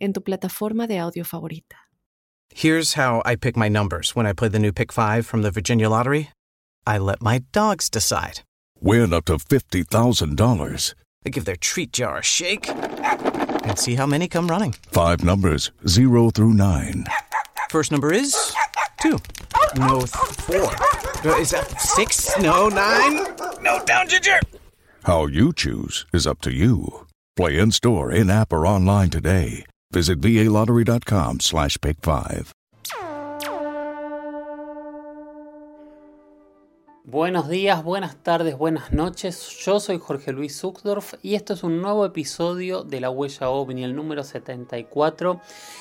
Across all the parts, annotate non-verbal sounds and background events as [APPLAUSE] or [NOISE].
en tu plataforma de audio favorita. Here's how I pick my numbers when I play the new Pick 5 from the Virginia Lottery I let my dogs decide. Win up to $50,000. I give their treat jar a shake and see how many come running. Five numbers, zero through nine. First number is two. No, four. Uh, Is that six? No, nine? No, down, Ginger! How you choose is up to you. Play in store, in app, or online today. Visit VALottery.com slash pick five. Buenos días, buenas tardes, buenas noches. Yo soy Jorge Luis Zuckdorf y esto es un nuevo episodio de La Huella OVNI, el número 74.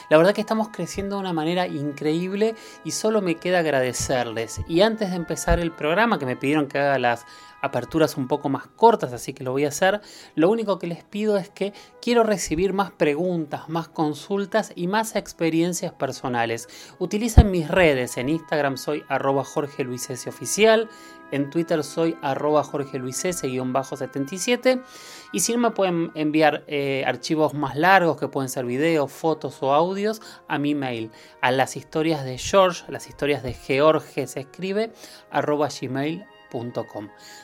La verdad que estamos creciendo de una manera increíble y solo me queda agradecerles. Y antes de empezar el programa, que me pidieron que haga las aperturas un poco más cortas, así que lo voy a hacer. Lo único que les pido es que quiero recibir más preguntas, más consultas y más experiencias personales. Utilicen mis redes, en Instagram soy arroba Jorge Luis S. Oficial, en Twitter soy arroba Jorge Luis S-77 y si no me pueden enviar eh, archivos más largos que pueden ser videos, fotos o audios a mi mail, a las historias de George, las historias de George se escribe, arroba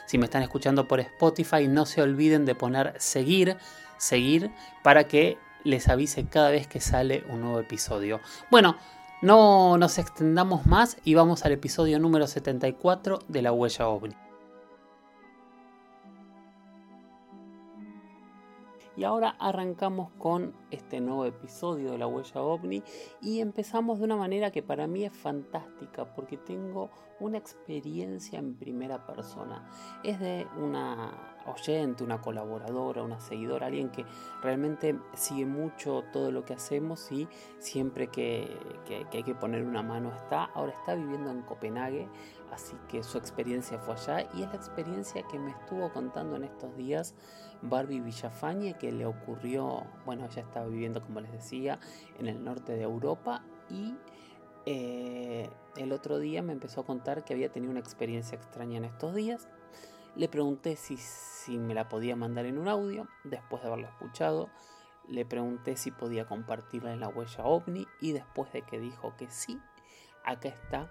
si me están escuchando por Spotify, no se olviden de poner seguir, seguir, para que les avise cada vez que sale un nuevo episodio. Bueno, no nos extendamos más y vamos al episodio número 74 de La Huella OVNI. Y ahora arrancamos con este nuevo episodio de La Huella OVNI y empezamos de una manera que para mí es fantástica porque tengo una experiencia en primera persona. Es de una oyente, una colaboradora, una seguidora, alguien que realmente sigue mucho todo lo que hacemos y siempre que, que, hay que poner una mano está. Ahora está viviendo en Copenhague, así que su experiencia fue allá y es la experiencia que me estuvo contando en estos días Barbie Villafañe que le ocurrió, bueno, ella estaba viviendo, como les decía, en el norte de Europa y eh, el otro día me empezó a contar que había tenido una experiencia extraña en estos días. Le pregunté si, si me la podía mandar en un audio, después de haberlo escuchado. Le pregunté si podía compartirla en la huella ovni y después de que dijo que sí, acá está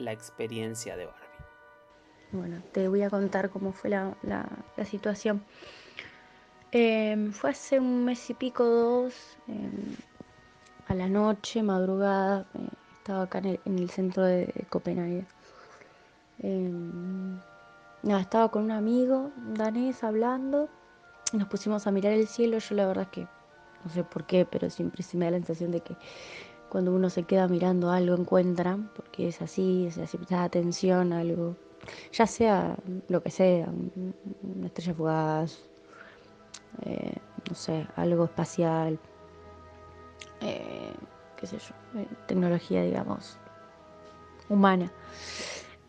la experiencia de Barbie. Bueno, te voy a contar cómo fue la, la, situación. Eh, fue hace un mes y pico, dos, eh, a la noche, madrugada, eh, estaba acá en el, en el, centro de, Copenhague. nada, estaba con un amigo danés hablando, nos pusimos a mirar el cielo. Yo la verdad es que no sé por qué, pero siempre se me da la sensación de que cuando uno se queda mirando algo encuentra, porque es así, sea, si prestas atención a algo ya sea lo que sea, una estrella fugaz, eh, no sé, algo espacial, eh, qué sé yo, eh, tecnología, digamos, humana.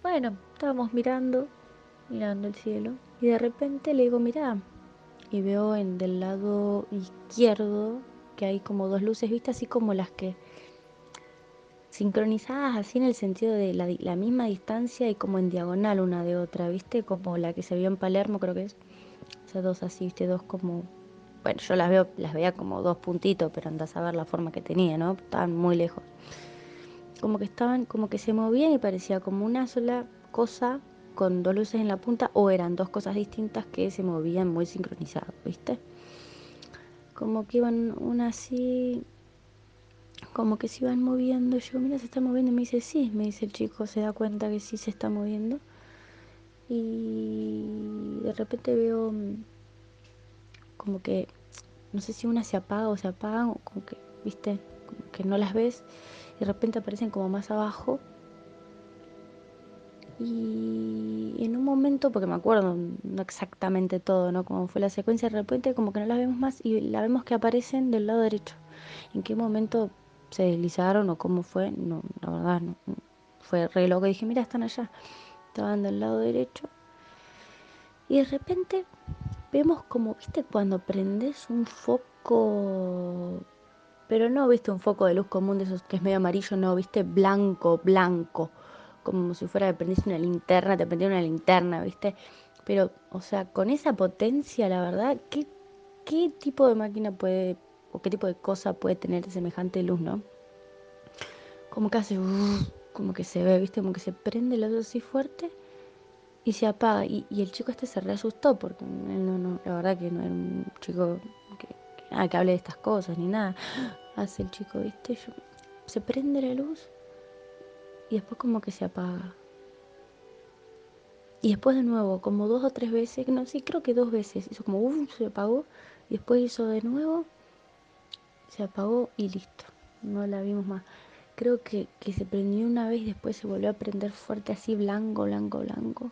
Bueno, estábamos mirando, mirando el cielo, y de repente le digo, mira, y veo en del lado izquierdo que hay como dos luces, ¿viste? Así como las que sincronizadas así en el sentido de la, la, misma distancia y como en diagonal una de otra, ¿viste? Como la que se vio en Palermo, creo que es. Esas dos así, ¿viste? Dos como... Bueno, yo las veo, las veía como dos puntitos, pero andás a ver la forma que tenía, ¿no? Estaban muy lejos. Como que estaban, como que se movían y parecía como una sola cosa con dos luces en la punta o eran dos cosas distintas que se movían muy sincronizadas, ¿viste? Como que iban una así como que se iban moviendo. Yo, mira, se está moviendo. Y me dice, sí, me dice el chico, se da cuenta que sí se está moviendo. Y de repente veo como que, no sé si una se apaga o se apagan, o como que, viste, que no las ves. Y de repente aparecen como más abajo. Y en un momento, porque me acuerdo no exactamente todo, ¿no? Como fue la secuencia, de repente como que no las vemos más y la vemos que aparecen del lado derecho. ¿En qué momento se deslizaron o cómo fue, no, la verdad no. Fue re loco, dije, mira, están allá. Estaban del lado derecho. Y de repente vemos como, viste, cuando prendes un foco, pero no, viste, un foco de luz común de esos que es medio amarillo, no, viste, blanco, blanco, como si fuera que prendiste una linterna, te prendía una linterna, viste. Pero, o sea, con esa potencia, la verdad, ¿qué, qué tipo de máquina puede, o qué tipo de cosa puede tener semejante luz, no? Como que hace, como que se ve, viste, como que se prende la luz así fuerte y se apaga. Y, el chico este se reasustó porque no, no, la verdad que no era un chico que, que, que hable de estas cosas ni nada. [GASPS] Hace el chico, viste, se prende la luz y después como que se apaga. Y después de nuevo, como dos o tres veces, no, sí, creo que dos veces, hizo como, uff, se apagó, y después hizo de nuevo, se apagó y listo, no la vimos más. Creo que, que se prendió una vez y después se volvió a prender fuerte, así blanco, blanco, blanco.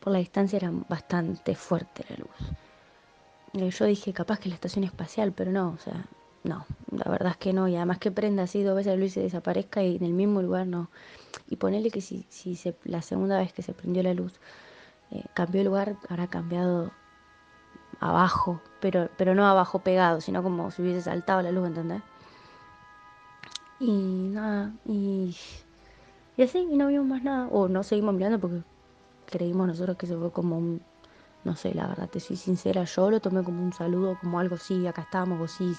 Por la distancia era bastante fuerte la luz. Yo dije, capaz que la estación espacial, pero no, o sea, no, la verdad es que no. Y además que prenda así dos veces la luz y se desaparezca y en el mismo lugar no. Y ponerle que si, si se, la segunda vez que se prendió la luz eh, cambió el lugar, habrá cambiado abajo, pero, pero no abajo pegado, sino como si hubiese saltado la luz, ¿entendés? Y nada, y, así, y no vimos más nada. O no seguimos mirando porque creímos nosotros que se fue como un, no sé, la verdad, te soy sincera, yo lo tomé como un saludo, como algo, sí, acá estamos, o sí,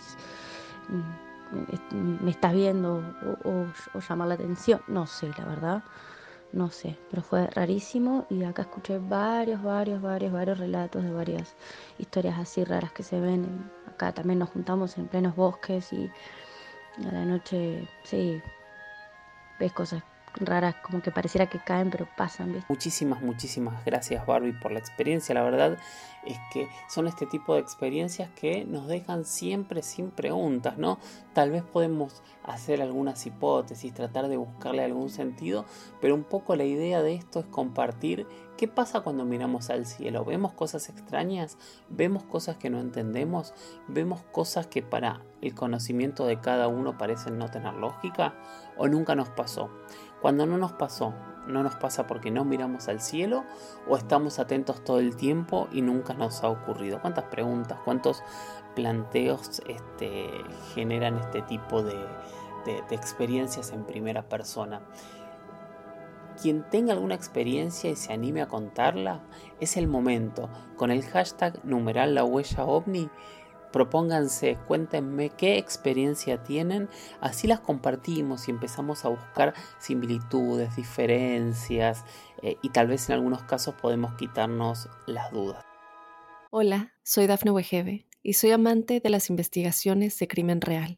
mm, me estás viendo, o, llamar la atención, no sé, la verdad, no sé, pero fue rarísimo y acá escuché varios, varios, varios, varios relatos de varias historias así raras que se ven. Acá también nos juntamos en plenos bosques y a la noche, sí, ves cosas raras, como que pareciera que caen, pero pasan. Muchísimas, muchísimas gracias Barbie por la experiencia. La verdad es que son este tipo de experiencias que nos dejan siempre sin preguntas, ¿no? Tal vez podemos hacer algunas hipótesis, tratar de buscarle algún sentido, pero un poco la idea de esto es compartir qué pasa cuando miramos al cielo. ¿Vemos cosas extrañas? ¿Vemos cosas que no entendemos? ¿Vemos cosas que para el conocimiento de cada uno parecen no tener lógica? ¿O nunca nos pasó? Cuando no nos pasó, no nos pasa porque no miramos al cielo o estamos atentos todo el tiempo y nunca nos ha ocurrido. ¿Cuántas preguntas, cuántos planteos este, generan este tipo de, experiencias en primera persona? Quien tenga alguna experiencia y se anime a contarla, es el momento. Con el hashtag numeral la huella propónganse, cuéntenme qué experiencia tienen, así las compartimos y empezamos a buscar similitudes, diferencias eh, y tal vez en algunos casos podemos quitarnos las dudas. Hola, soy Dafne Wegebe y soy amante de las investigaciones de crimen real.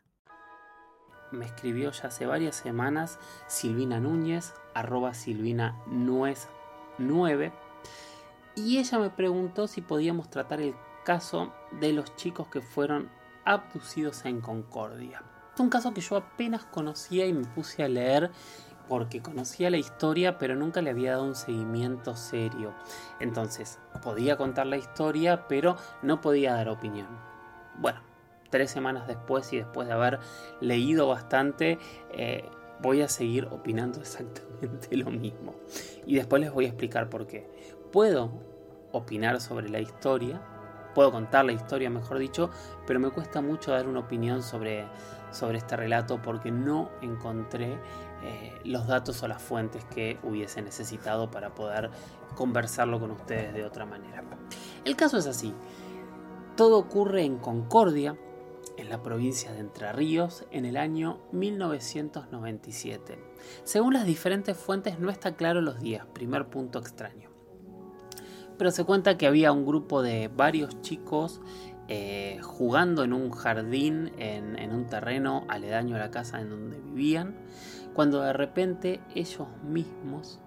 Me escribió ya hace varias semanas Silvina Núñez, arroba Silvina Nuez 9, y ella me preguntó si podíamos tratar el caso de los chicos que fueron abducidos en Concordia. Es un caso que yo apenas conocía y me puse a leer porque conocía la historia pero nunca le había dado un seguimiento serio. Entonces, podía contar la historia pero no podía dar opinión. Bueno, tres semanas después y después de haber leído bastante, eh, voy a seguir opinando [LAUGHS] exactamente lo mismo. Y después les voy a explicar por qué. Puedo opinar sobre la historia, puedo contar la historia mejor dicho, pero me cuesta mucho dar una opinión sobre sobre este relato porque no encontré eh, los datos o las fuentes que hubiese necesitado para poder conversarlo con ustedes de otra manera. El caso es así. Todo ocurre en Concordia, en la provincia de Entre Ríos, en el año 1997. Según las diferentes fuentes no está claro los días, primer punto extraño. Pero se cuenta que había un grupo de varios chicos eh, jugando en un jardín, en, un terreno aledaño a la casa en donde vivían, cuando de repente ellos mismos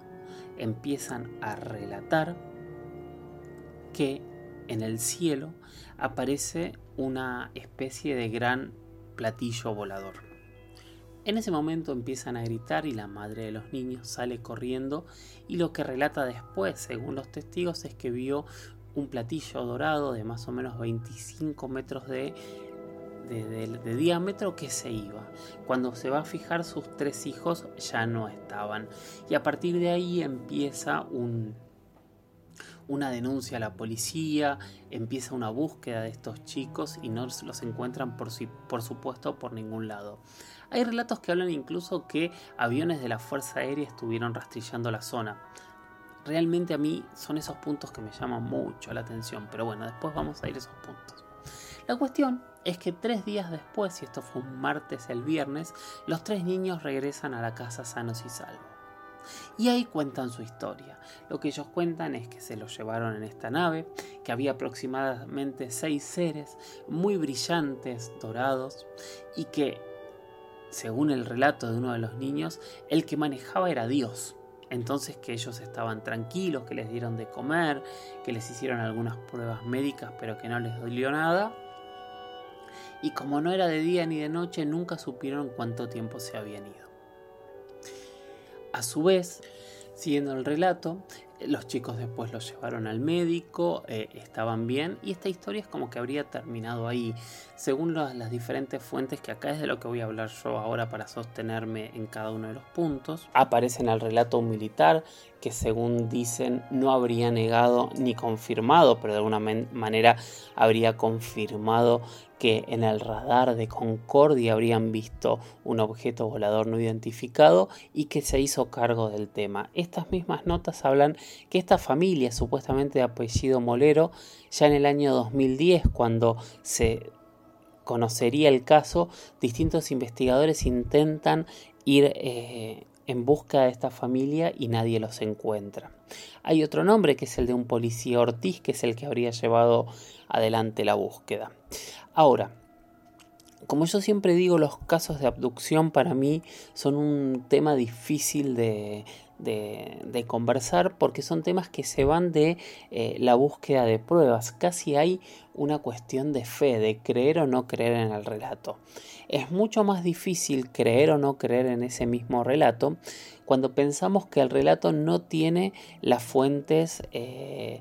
empiezan a relatar que en el cielo aparece una especie de gran platillo volador. En ese momento empiezan a gritar y la madre de los niños sale corriendo y lo que relata después, según los testigos, es que vio un platillo dorado de más o menos 25 metros de, de, diámetro que se iba. Cuando se va a fijar sus tres hijos ya no estaban. Y a partir de ahí empieza un, una denuncia a la policía, empieza una búsqueda de estos chicos y no los encuentran por, por supuesto por ningún lado. Hay relatos que hablan incluso que aviones de la Fuerza Aérea estuvieron rastrillando la zona. Realmente a mí son esos puntos que me llaman mucho la atención, pero bueno, después vamos a ir a esos puntos. La cuestión es que tres días después, y esto fue un martes el viernes, los tres niños regresan a la casa sanos y salvos. Y ahí cuentan su historia. Lo que ellos cuentan es que se los llevaron en esta nave, que había aproximadamente seis seres muy brillantes, dorados, y que, según el relato de uno de los niños, el que manejaba era Dios. Entonces que ellos estaban tranquilos, que les dieron de comer, que les hicieron algunas pruebas médicas, pero que no les dolió nada. Y como no era de día ni de noche, nunca supieron cuánto tiempo se habían ido. A su vez, siguiendo el relato, los chicos después los llevaron al médico, eh, estaban bien y esta historia es como que habría terminado ahí. Según las diferentes fuentes, que acá es de lo que voy a hablar yo ahora para sostenerme en cada uno de los puntos, aparece en el relato un militar que según dicen no habría negado ni confirmado, pero de alguna manera habría confirmado que en el radar de Concordia habrían visto un objeto volador no identificado y que se hizo cargo del tema. Estas mismas notas hablan que esta familia, supuestamente de apellido Molero, ya en el año 2010, cuando se conocería el caso, distintos investigadores intentan ir eh, en busca de esta familia y nadie los encuentra. Hay otro nombre que es el de un policía Ortiz, que es el que habría llevado adelante la búsqueda. Ahora, como yo siempre digo, los casos de abducción para mí son un tema difícil de, conversar porque son temas que se van de eh, la búsqueda de pruebas. Casi hay una cuestión de fe, de creer o no creer en el relato. Es mucho más difícil creer o no creer en ese mismo relato cuando pensamos que el relato no tiene las fuentes eh,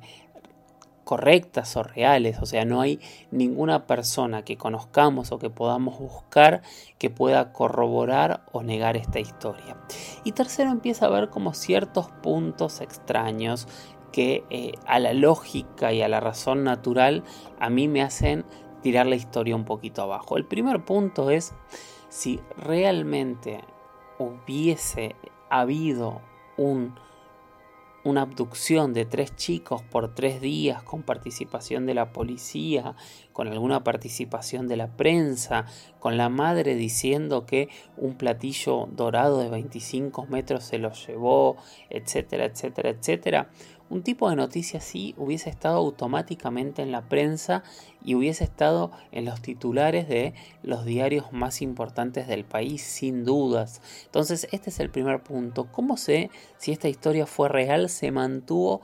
correctas o reales, o sea, no hay ninguna persona que conozcamos o que podamos buscar que pueda corroborar o negar esta historia. Y tercero, empieza a ver como ciertos puntos extraños que eh, a la lógica y a la razón natural a mí me hacen tirar la historia un poquito abajo. El primer punto es si realmente hubiese habido un una abducción de tres chicos por tres días con participación de la policía, con alguna participación de la prensa, con la madre diciendo que un platillo dorado de 25 metros se lo llevó, etcétera, etcétera, etcétera. Un tipo de noticia así hubiese estado automáticamente en la prensa y hubiese estado en los titulares de los diarios más importantes del país, sin dudas. Entonces, este es el primer punto. ¿Cómo sé si esta historia fue real, se mantuvo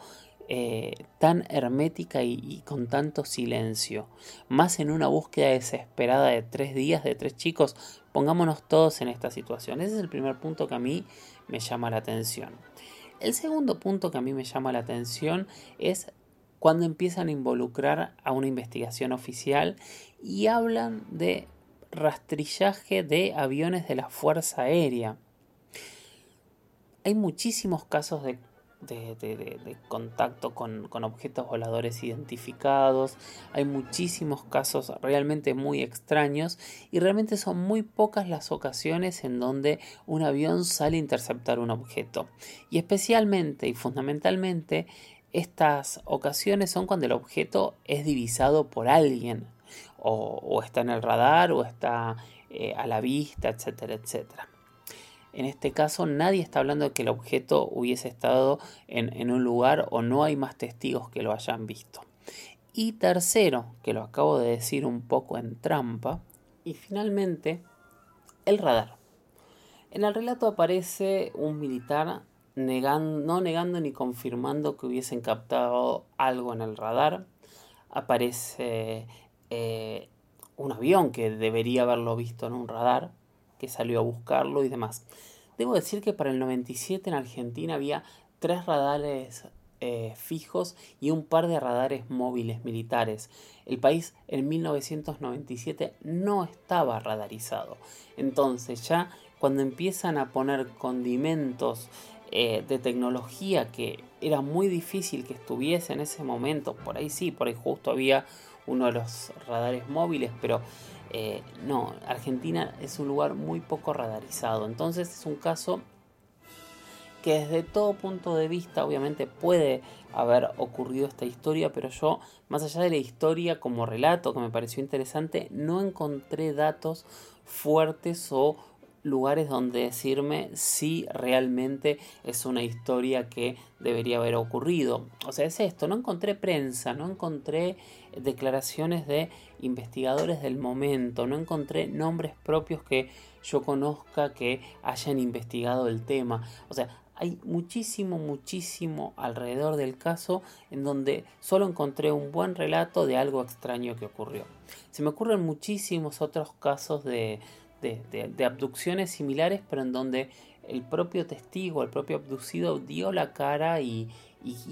eh, tan hermética y, y, con tanto silencio? Más en una búsqueda desesperada de tres días, de tres chicos. Pongámonos todos en esta situación. Ese es el primer punto que a mí me llama la atención. El segundo punto que a mí me llama la atención es cuando empiezan a involucrar a una investigación oficial y hablan de rastrillaje de aviones de la Fuerza Aérea. Hay muchísimos casos de de, contacto con, objetos voladores identificados. Hay muchísimos casos realmente muy extraños y realmente son muy pocas las ocasiones en donde un avión sale a interceptar un objeto. Y especialmente y fundamentalmente estas ocasiones son cuando el objeto es divisado por alguien o, está en el radar o está eh, a la vista, etcétera, etcétera. En este caso nadie está hablando de que el objeto hubiese estado en, un lugar o no hay más testigos que lo hayan visto. Y tercero, que lo acabo de decir un poco en trampa, y finalmente, el radar. En el relato aparece un militar no negando ni confirmando que hubiesen captado algo en el radar. Aparece eh, un avión que debería haberlo visto en un radar, que salió a buscarlo y demás. Debo decir que para el 97 en Argentina había tres radares eh, fijos y un par de radares móviles militares. El país en 1997 no estaba radarizado. Entonces ya cuando empiezan a poner condimentos eh, de tecnología que era muy difícil que estuviese en ese momento, por ahí sí, por ahí justo había uno de los radares móviles, pero eh, no, Argentina es un lugar muy poco radarizado, entonces es un caso que desde todo punto de vista obviamente puede haber ocurrido esta historia, pero yo, más allá de la historia como relato que me pareció interesante, no encontré datos fuertes o lugares donde decirme si realmente es una historia que debería haber ocurrido. O sea, es esto, no encontré prensa, no encontré declaraciones de investigadores del momento, no encontré nombres propios que yo conozca que hayan investigado el tema. O sea, hay muchísimo, muchísimo alrededor del caso en donde solo encontré un buen relato de algo extraño que ocurrió. Se me ocurren muchísimos otros casos de, de, abducciones similares, pero en donde el propio testigo, el propio abducido dio la cara y,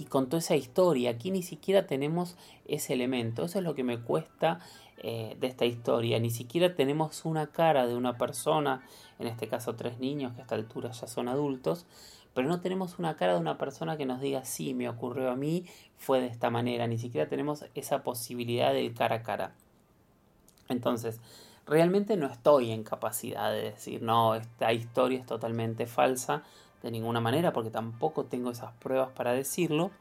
contó esa historia. Aquí ni siquiera tenemos ese elemento. Eso es lo que me cuesta eh, de esta historia. Ni siquiera tenemos una cara de una persona, en este caso tres niños que a esta altura ya son adultos, pero no tenemos una cara de una persona que nos diga, sí, me ocurrió a mí, fue de esta manera, ni siquiera tenemos esa posibilidad del cara a cara. Entonces, realmente no estoy en capacidad de decir, no, esta historia es totalmente falsa, de ninguna manera, porque tampoco tengo esas pruebas para decirlo.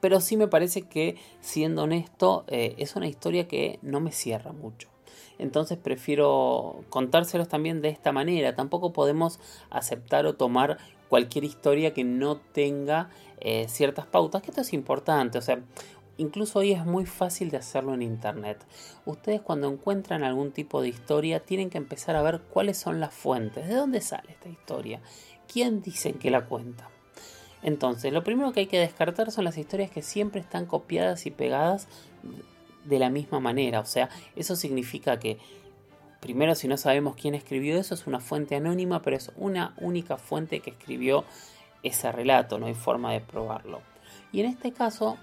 Pero sí me parece que, siendo honesto, eh, es una historia que no me cierra mucho. Entonces prefiero contárselos también de esta manera. Tampoco podemos aceptar o tomar cualquier historia que no tenga eh, ciertas pautas, que esto es importante. O sea, incluso hoy es muy fácil de hacerlo en internet. Ustedes cuando encuentran algún tipo de historia tienen que empezar a ver cuáles son las fuentes, de dónde sale esta historia, quién dicen que la cuenta. Entonces, lo primero que hay que descartar son las historias que siempre están copiadas y pegadas de la misma manera. O sea, eso significa que, primero, si no sabemos quién escribió eso, es una fuente anónima, pero es una única fuente que escribió ese relato, no hay forma de probarlo. Y en este caso,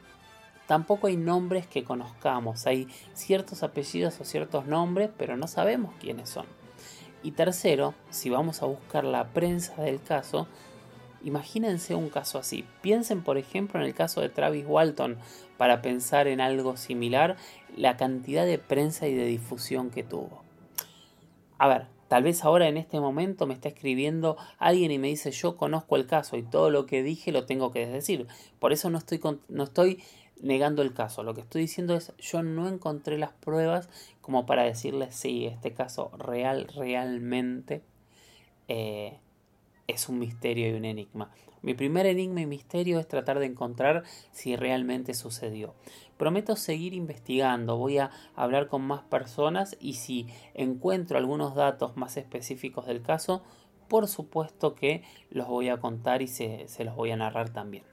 tampoco hay nombres que conozcamos, hay ciertos apellidos o ciertos nombres, pero no sabemos quiénes son. Y tercero, si vamos a buscar la prensa del caso, Imagínense un caso así. Piensen, por ejemplo, en el caso de Travis Walton, para pensar en algo similar, la cantidad de prensa y de difusión que tuvo. A ver, tal vez ahora en este momento me está escribiendo alguien y me dice yo conozco el caso y todo lo que dije lo tengo que decir. Por eso no estoy, no estoy negando el caso. Lo que estoy diciendo es yo no encontré las pruebas como para decirles sí, este caso real, realmente eh, es un misterio y un enigma. Mi primer enigma y misterio es tratar de encontrar si realmente sucedió. Prometo seguir investigando, voy a hablar con más personas y si encuentro algunos datos más específicos del caso, por supuesto que los voy a contar y se, los voy a narrar también.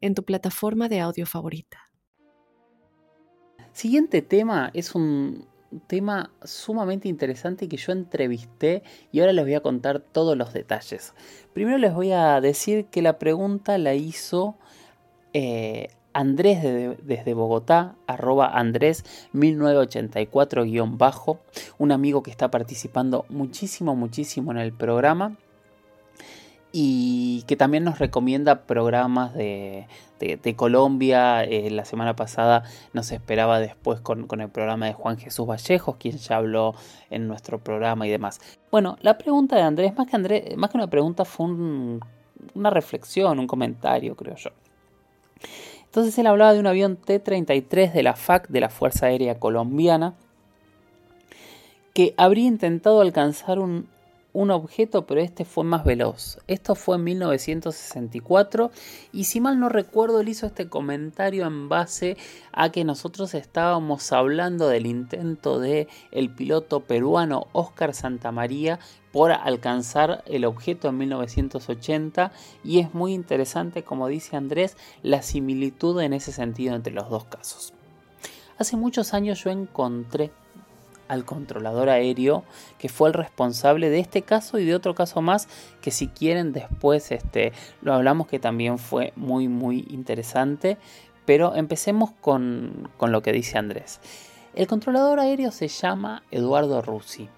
en tu plataforma de audio favorita. Siguiente tema es un, tema sumamente interesante que yo entrevisté y ahora les voy a contar todos los detalles. Primero les voy a decir que la pregunta la hizo eh, Andrés desde Bogotá, arroba Andrés 1984-bajo, un amigo que está participando muchísimo, muchísimo en el programa. Y que también nos recomienda programas de, Colombia. Eh, la semana pasada nos esperaba después con, el programa de Juan Jesús Vallejos, quien ya habló en nuestro programa y demás. Bueno, la pregunta de Andrés, más que, Andrés, más que una pregunta, fue una reflexión, un comentario, creo yo. Entonces él hablaba de un avión T-33 de la FAC, de la Fuerza Aérea Colombiana, que habría intentado alcanzar un un objeto, pero este fue más veloz. Esto fue en 1964 y si mal no recuerdo él hizo este comentario en base a que nosotros estábamos hablando del intento de el piloto peruano Oscar Santamaría por alcanzar el objeto en 1980 y es muy interesante como dice Andrés la similitud en ese sentido entre los dos casos. Hace muchos años yo encontré al controlador aéreo que fue el responsable de este caso y de otro caso más que si quieren después este, lo hablamos que también fue muy muy interesante. Pero empecemos con, con lo que dice Andrés. El controlador aéreo se llama Eduardo Russi.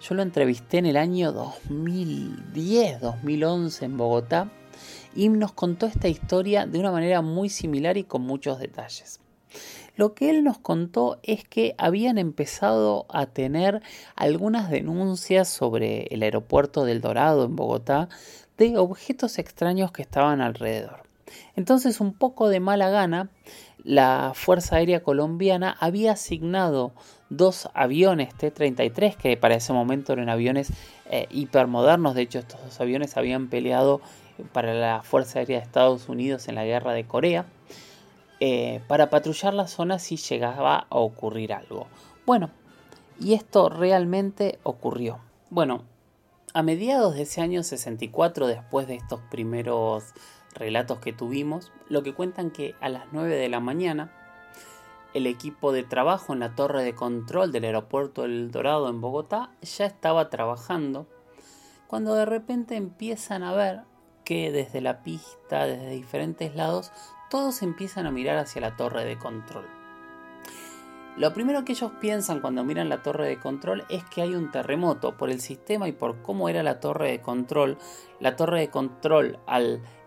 Yo lo entrevisté en el año 2010-2011 en Bogotá y nos contó esta historia de una manera muy similar y con muchos detalles. Lo que él nos contó es que habían empezado a tener algunas denuncias sobre el aeropuerto del Dorado en Bogotá de objetos extraños que estaban alrededor. Entonces, un poco de mala gana, la Fuerza Aérea Colombiana había asignado dos aviones T-33, que para ese momento eran aviones eh, hipermodernos, de hecho estos dos aviones habían peleado para la Fuerza Aérea de Estados Unidos en la guerra de Corea, eh, para patrullar la zona si llegaba a ocurrir algo. Bueno, y esto realmente ocurrió. Bueno, a mediados de ese año 64, después de estos primeros relatos que tuvimos, lo que cuentan que a las 9 de la mañana, el equipo de trabajo en la torre de control del aeropuerto El Dorado en Bogotá ya estaba trabajando, cuando de repente empiezan a ver que desde la pista, desde diferentes lados, todos empiezan a mirar hacia la torre de control. Lo primero que ellos piensan cuando miran la torre de control es que hay un terremoto por el sistema y por cómo era la torre de control. La torre de control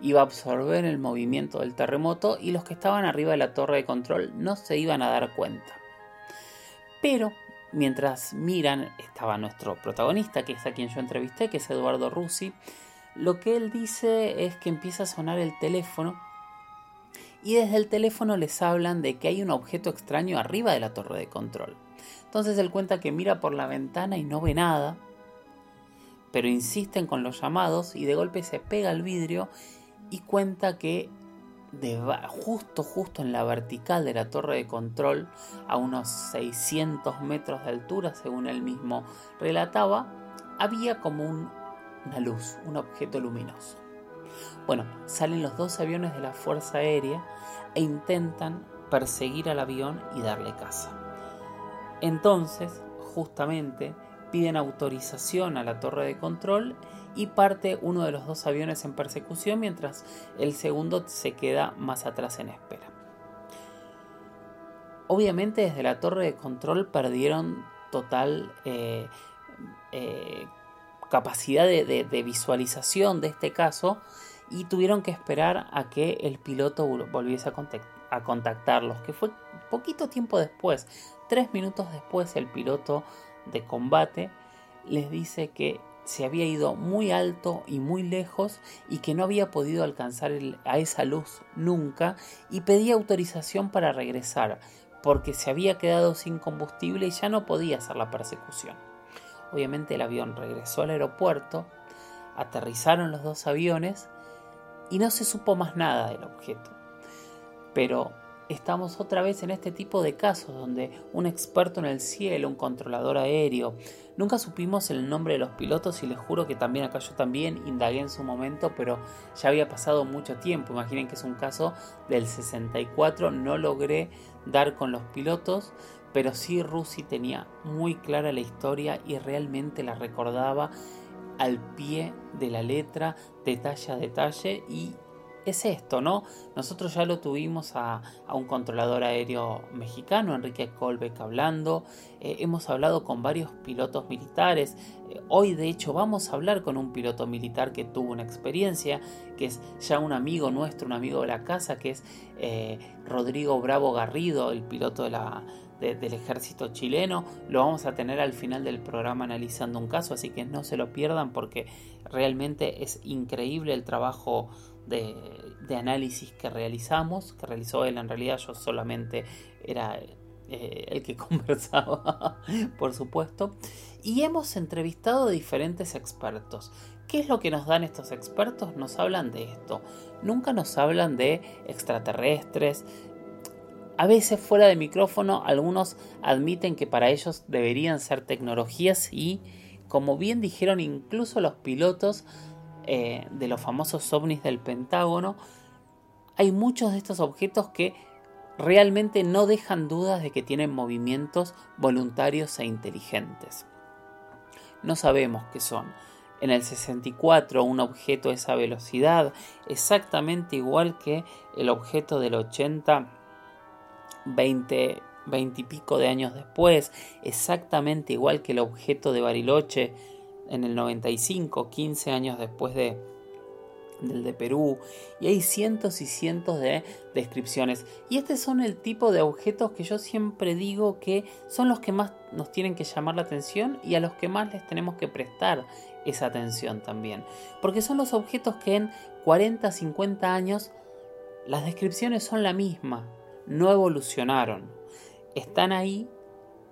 iba a absorber el movimiento del terremoto y los que estaban arriba de la torre de control no se iban a dar cuenta. Pero mientras miran estaba nuestro protagonista, que es a quien yo entrevisté, que es Eduardo Russi. Lo que él dice es que empieza a sonar el teléfono y desde el teléfono les hablan de que hay un objeto extraño arriba de la torre de control. Entonces él cuenta que mira por la ventana y no ve nada, pero insisten con los llamados y de golpe se pega al vidrio y cuenta que justo justo en la vertical de la torre de control a unos 600 metros de altura según él mismo relataba había como una luz, un objeto luminoso. Bueno, salen los dos aviones de la Fuerza Aérea e intentan perseguir al avión y darle caza. Entonces, justamente, piden autorización a la torre de control y parte uno de los dos aviones en persecución mientras el segundo se queda más atrás en espera. Obviamente desde la torre de control perdieron total eh, eh, capacidad de, visualización de este caso y tuvieron que esperar a que el piloto volviese a, contactarlos, que fue poquito tiempo después, tres minutos después el piloto de combate les dice que se había ido muy alto y muy lejos y que no había podido alcanzar a esa luz nunca y pedía autorización para regresar porque se había quedado sin combustible y ya no podía hacer la persecución. Obviamente el avión regresó al aeropuerto, aterrizaron los dos aviones y no se supo más nada del objeto. Pero estamos otra vez en este tipo de casos donde un experto en el cielo, un controlador aéreo, nunca supimos el nombre de los pilotos y les juro que también acá yo también indagué en su momento, pero ya había pasado mucho tiempo. Imaginen que es un caso del 64, no logré dar con los pilotos, pero sí Rusi tenía muy clara la historia y realmente la recordaba al pie de la letra, detalle a detalle y es esto, ¿no? Nosotros ya lo tuvimos a, un controlador aéreo mexicano, Enrique Colbeck, hablando. Eh, hemos hablado con varios pilotos militares. Eh, hoy, de hecho, vamos a hablar con un piloto militar que tuvo una experiencia, que es ya un amigo nuestro, un amigo de la casa, que es eh, Rodrigo Bravo Garrido, el piloto de la, del ejército chileno. Lo vamos a tener al final del programa analizando un caso, así que no se lo pierdan porque realmente es increíble el trabajo de, análisis que realizamos, que realizó él en realidad, yo solamente era eh, el que [LAUGHS] conversaba, por supuesto, y hemos entrevistado a diferentes expertos. ¿Qué es lo que nos dan estos expertos? Nos hablan de esto. Nunca nos hablan de extraterrestres. A veces fuera de micrófono algunos admiten que para ellos deberían ser tecnologías y, como bien dijeron incluso los pilotos, eh, de los famosos ovnis del Pentágono, hay muchos de estos objetos que realmente no dejan dudas de que tienen movimientos voluntarios e inteligentes. No sabemos qué son. En el 64 un objeto a esa velocidad, exactamente igual que el objeto del 80, 20, 20 y pico de años después, exactamente igual que el objeto de Bariloche en el 95, 15 años después de, del de Perú, y hay cientos y cientos de descripciones. Y estos son el tipo de objetos que yo siempre digo que son los que más nos tienen que llamar la atención y a los que más les tenemos que prestar esa atención también. Porque son los objetos que en 40, 50 años las descripciones son la misma, no evolucionaron. Están ahí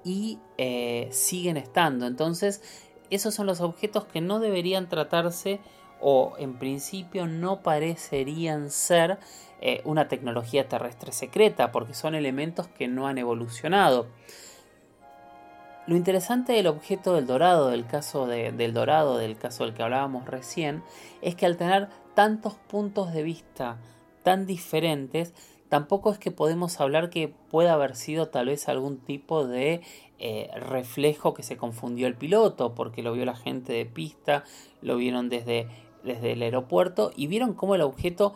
y eh, siguen estando. Entonces esos son los objetos que no deberían tratarse o en principio no parecerían ser eh, una tecnología terrestre secreta porque son elementos que no han evolucionado. Lo interesante del objeto del dorado, del caso del dorado, del caso del que hablábamos recién, es que al tener tantos puntos de vista tan diferentes, tampoco es que podemos hablar que pueda haber sido tal vez algún tipo de eh, reflejo que se confundió el piloto, porque lo vio la gente de pista, lo vieron desde, desde el aeropuerto y vieron cómo el objeto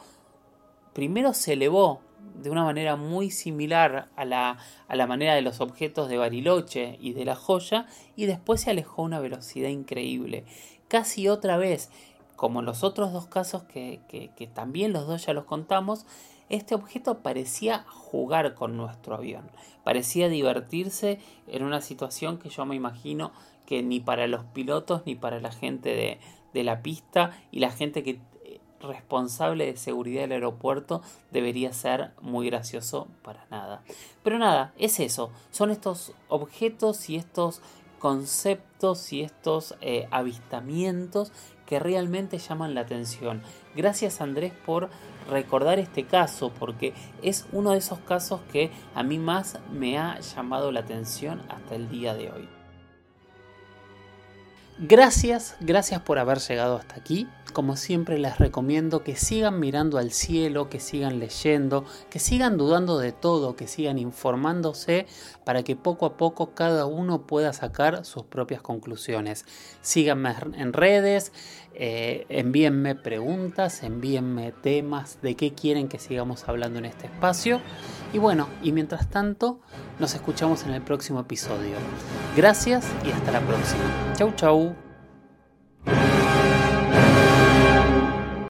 primero se elevó de una manera muy similar a la, a la manera de los objetos de Bariloche y de la joya y después se alejó a una velocidad increíble. Casi otra vez, como en los otros dos casos que, que, que también los dos ya los contamos, este objeto parecía jugar con nuestro avión, parecía divertirse en una situación que yo me imagino que ni para los pilotos ni para la gente de, la pista y la gente que eh, responsable de seguridad del aeropuerto debería ser muy gracioso para nada. Pero nada, es eso, son estos objetos y estos conceptos y estos eh, avistamientos que realmente llaman la atención. Gracias Andrés por recordar este caso porque es uno de esos casos que a mí más me ha llamado la atención hasta el día de hoy. Gracias, gracias por haber llegado hasta aquí. Como siempre les recomiendo que sigan mirando al cielo, que sigan leyendo, que sigan dudando de todo, que sigan informándose para que poco a poco cada uno pueda sacar sus propias conclusiones. Síganme en redes, eh, envíenme preguntas, envíenme temas de qué quieren que sigamos hablando en este espacio. Y bueno, y mientras tanto, nos escuchamos en el próximo episodio. Gracias y hasta la próxima. Chau, chau.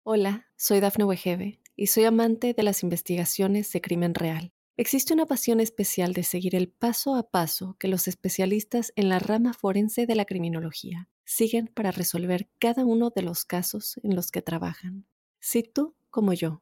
Hola, soy Dafne Wegebe y soy amante de las investigaciones de crimen real. Existe una pasión especial de seguir el paso a paso que los especialistas en la rama forense de la criminología siguen para resolver cada uno de los casos en los que trabajan. Si tú, como yo,